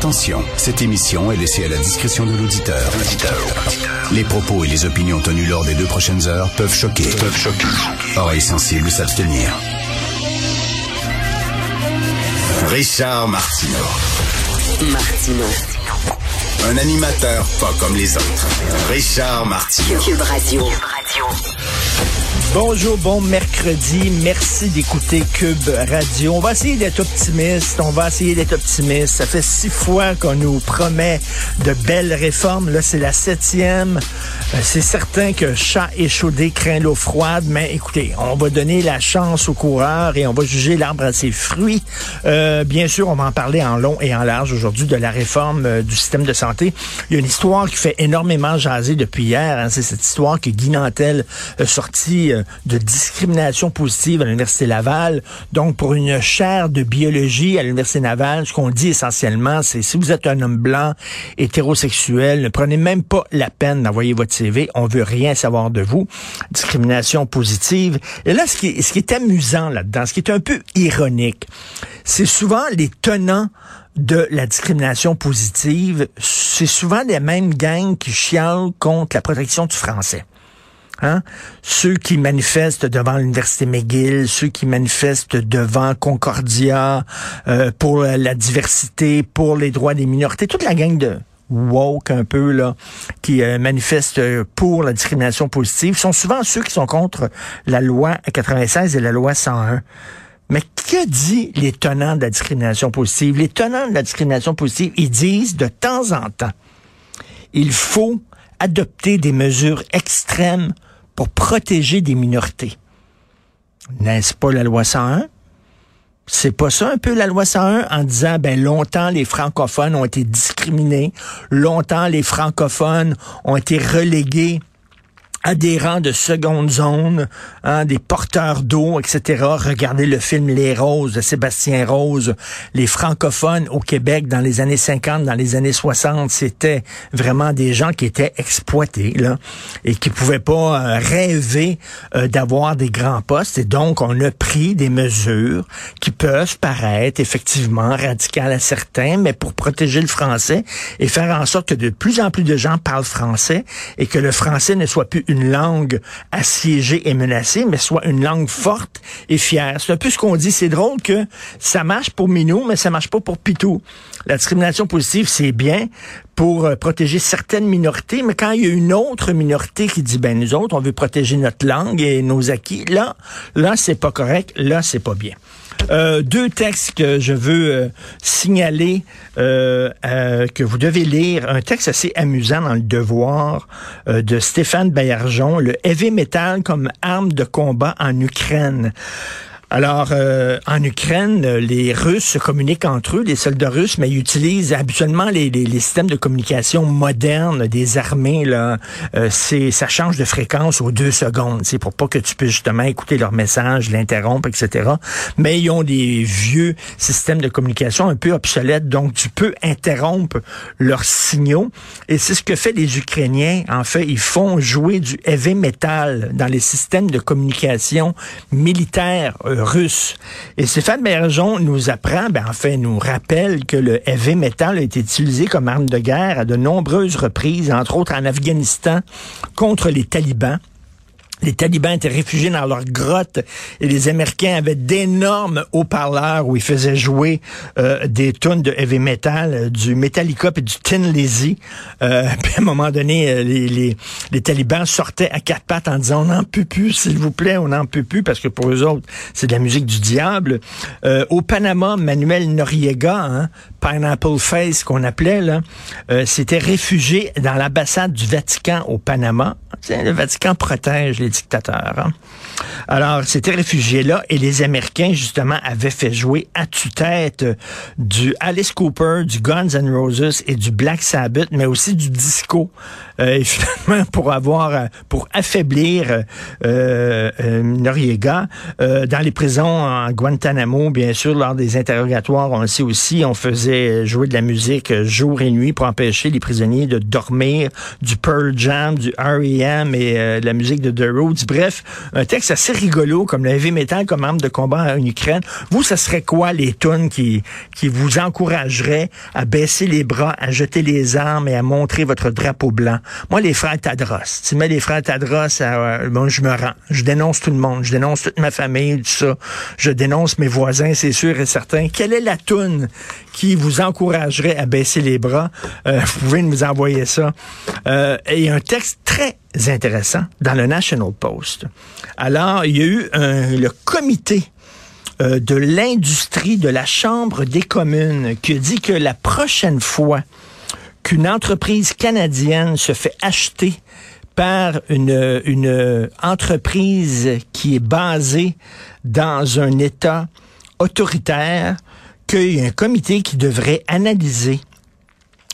Attention, cette émission est laissée à la discrétion de l'auditeur. Les propos et les opinions tenues lors des deux prochaines heures peuvent choquer. Peuvent choquer. Oreilles sensibles s'abstenir. Richard Martineau. Martino. Un animateur pas comme les autres. Richard Martineau. Cube Radio. Bonjour, bon mercredi. Merci d'écouter Cube Radio. On va essayer d'être optimiste. On va essayer d'être optimiste. Ça fait six fois qu'on nous promet de belles réformes. Là, c'est la septième. Euh, C'est certain que chat échaudé craint l'eau froide, mais écoutez, on va donner la chance aux coureurs et on va juger l'arbre à ses fruits. Euh, bien sûr, on va en parler en long et en large aujourd'hui de la réforme euh, du système de santé. Il y a une histoire qui fait énormément jaser depuis hier. hein. C'est cette histoire que Guy Nantel a sorti de discrimination positive à l'Université Laval. Donc, pour une chaire de biologie à l'Université Laval, ce qu'on dit essentiellement, c'est si vous êtes un homme blanc, hétérosexuel, ne prenez même pas la peine d'envoyer votre CV. On veut rien savoir de vous. Discrimination positive. Et là, ce qui est, ce qui est amusant là-dedans, ce qui est un peu ironique, c'est souvent les tenants de la discrimination positive, c'est souvent les mêmes gangs qui chialent contre la protection du français. Hein? Ceux qui manifestent devant l'université McGill, ceux qui manifestent devant Concordia euh, pour la diversité, pour les droits des minorités, toute la gang de woke un peu là qui euh, manifestent pour la discrimination positive sont souvent ceux qui sont contre la loi 96 et la loi 101. Mais que dit les tenants de la discrimination positive? Les tenants de la discrimination positive, ils disent de temps en temps, il faut adopter des mesures extrêmes pour protéger des minorités. N'est-ce pas la loi 101? C'est pas ça un peu la loi 101 en disant ben longtemps les francophones ont été discriminés, longtemps les francophones ont été relégués rangs de seconde zone, hein, des porteurs d'eau, etc. Regardez le film Les Roses de Sébastien Rose. Les francophones au Québec dans les années 50, dans les années 60, c'était vraiment des gens qui étaient exploités là et qui pouvaient pas euh, rêver euh, d'avoir des grands postes. Et donc, on a pris des mesures qui peuvent paraître effectivement radicales à certains, mais pour protéger le français et faire en sorte que de plus en plus de gens parlent français et que le français ne soit plus une langue assiégée et menacée, mais soit une langue forte et fière. C'est un peu ce qu'on dit. C'est drôle que ça marche pour Minou, mais ça marche pas pour Pitou. La discrimination positive, c'est bien pour euh, protéger certaines minorités, mais quand il y a une autre minorité qui dit, ben nous autres, on veut protéger notre langue et nos acquis, là, là, c'est pas correct, là, c'est pas bien. Euh, deux textes que je veux euh, signaler euh, que vous devez lire. Un texte assez amusant dans le Devoir de Stéphane Bayarjon, le heavy metal comme arme de combat en Ukraine. Alors, euh, en Ukraine, les Russes se communiquent entre eux, les soldats russes, mais ils utilisent habituellement les, les, les systèmes de communication modernes des armées. Là, euh, c'est ça change de fréquence aux deux secondes, c'est pour pas que tu puisses justement écouter leur message, l'interrompre, etc. Mais ils ont des vieux systèmes de communication un peu obsolètes, donc tu peux interrompre leurs signaux. Et c'est ce que fait les Ukrainiens. En fait, ils font jouer du heavy metal dans les systèmes de communication militaires euh, Et Stéphane Bergeon nous apprend, en fait, nous rappelle que le heavy metal a été utilisé comme arme de guerre à de nombreuses reprises, entre autres en Afghanistan, contre les talibans. Les talibans étaient réfugiés dans leur grotte et les Américains avaient d'énormes haut-parleurs où ils faisaient jouer euh, des tonnes de heavy metal, euh, du Metallica et du Tin Lizzy. Euh, puis à un moment donné, euh, les, les, talibans sortaient à quatre pattes en disant on n'en peut plus, s'il vous plaît, on n'en peut plus parce que pour eux autres, c'est de la musique du diable. Euh, au Panama, Manuel Noriega, hein, Pineapple Face qu'on appelait, là, s'était réfugié dans l'ambassade du Vatican au Panama. Le Vatican protège les dictateurs. hein. Alors, c'était réfugié là et les Américains, justement, avaient fait jouer à tue-tête euh, du Alice Cooper, du Guns N' Roses et du Black Sabbath, mais aussi du disco. Euh, et finalement, pour avoir, euh, pour affaiblir euh, Noriega, dans les prisons en Guantanamo, bien sûr, lors des interrogatoires, on le sait aussi, on faisait jouer de la musique jour et nuit pour empêcher les prisonniers de dormir, du Pearl Jam, du R.E.M. et la musique de The Roads. Bref, un texte assez rigolo, comme le heavy metal comme arme de combat en Ukraine. Vous, ce serait quoi les tunes qui, qui vous encourageraient à baisser les bras, à jeter les armes et à montrer votre drapeau blanc? Moi, les frères Tadros. Tu mets les frères Tadros, à, bon, je me rends. Je dénonce tout le monde. Je dénonce toute ma famille, tout ça. Je dénonce mes voisins, c'est sûr et certain. Quelle est la tune qui vous encouragerait à baisser les bras? Euh, vous pouvez nous envoyer ça. Euh, et un texte très intéressant dans le National Post. Alors, il y a eu un, le comité euh, de l'industrie de la Chambre des communes qui dit que la prochaine fois qu'une entreprise canadienne se fait acheter par une, une entreprise qui est basée dans un État autoritaire, qu'il y a un comité qui devrait analyser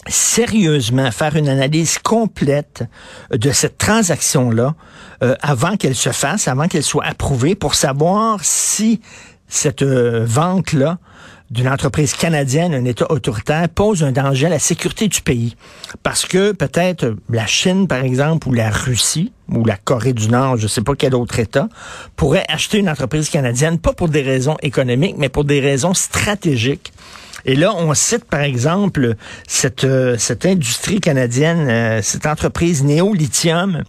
sérieusement, faire une analyse complète de cette transaction-là euh, avant qu'elle se fasse, avant qu'elle soit approuvée, pour savoir si cette euh, vente-là d'une entreprise canadienne, un État autoritaire, pose un danger à la sécurité du pays. Parce que peut-être la Chine, par exemple, ou la Russie, ou la Corée du Nord, je ne sais pas quel autre État, pourrait acheter une entreprise canadienne, pas pour des raisons économiques, mais pour des raisons stratégiques et là, on cite par exemple cette, euh, cette industrie canadienne, euh, cette entreprise Néo-Lithium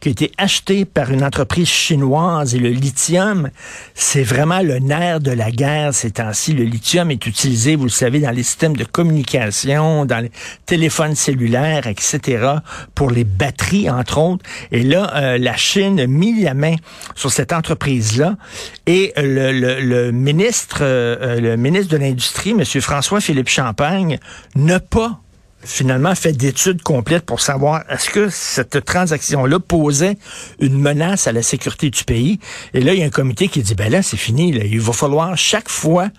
qui a été achetée par une entreprise chinoise. Et le lithium, c'est vraiment le nerf de la guerre ces temps-ci. Le lithium est utilisé, vous le savez, dans les systèmes de communication, dans les téléphones cellulaires, etc., pour les batteries, entre autres. Et là, euh, la Chine a mis la main sur cette entreprise-là. Et le, le, le ministre, le ministre de l'Industrie, M. François François-Philippe Champagne n'a pas finalement fait d'études complètes pour savoir est-ce que cette transaction-là posait une menace à la sécurité du pays. Et là, il y a un comité qui dit, ben là, c'est fini. Il va falloir chaque fois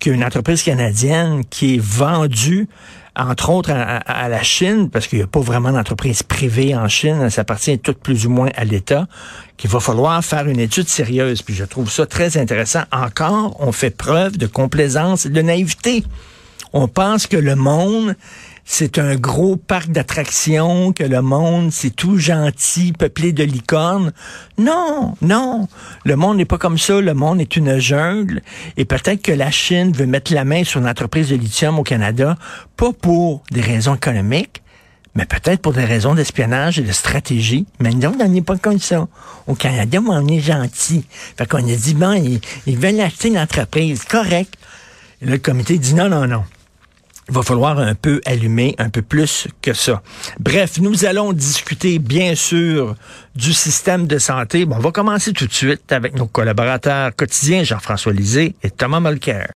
qu'une entreprise canadienne qui est vendue entre autres à, la Chine, parce qu'il n'y a pas vraiment d'entreprise privée en Chine, ça appartient tout plus ou moins à l'État, qu'il va falloir faire une étude sérieuse. Puis je trouve ça très intéressant. Encore, on fait preuve de complaisance et de naïveté. On pense que le monde c'est un gros parc d'attractions, que le monde, c'est tout gentil, peuplé de licornes. Non, non. Le monde n'est pas comme ça. Le monde est une jungle. Et peut-être que la Chine veut mettre la main sur une entreprise de lithium au Canada, pas pour des raisons économiques, mais peut-être pour des raisons d'espionnage et de stratégie. Mais nous, on n'est pas comme ça. Au Canada, on est gentil. Fait qu'on a dit, bon, ils, veulent acheter une entreprise. Correct. Là, le comité dit non, non, non. Il va falloir un peu allumer, un peu plus que ça. Bref, nous allons discuter bien sûr du système de santé. Bon, on va commencer tout de suite avec nos collaborateurs quotidiens, Jean-François Lisée et Thomas Mulcair.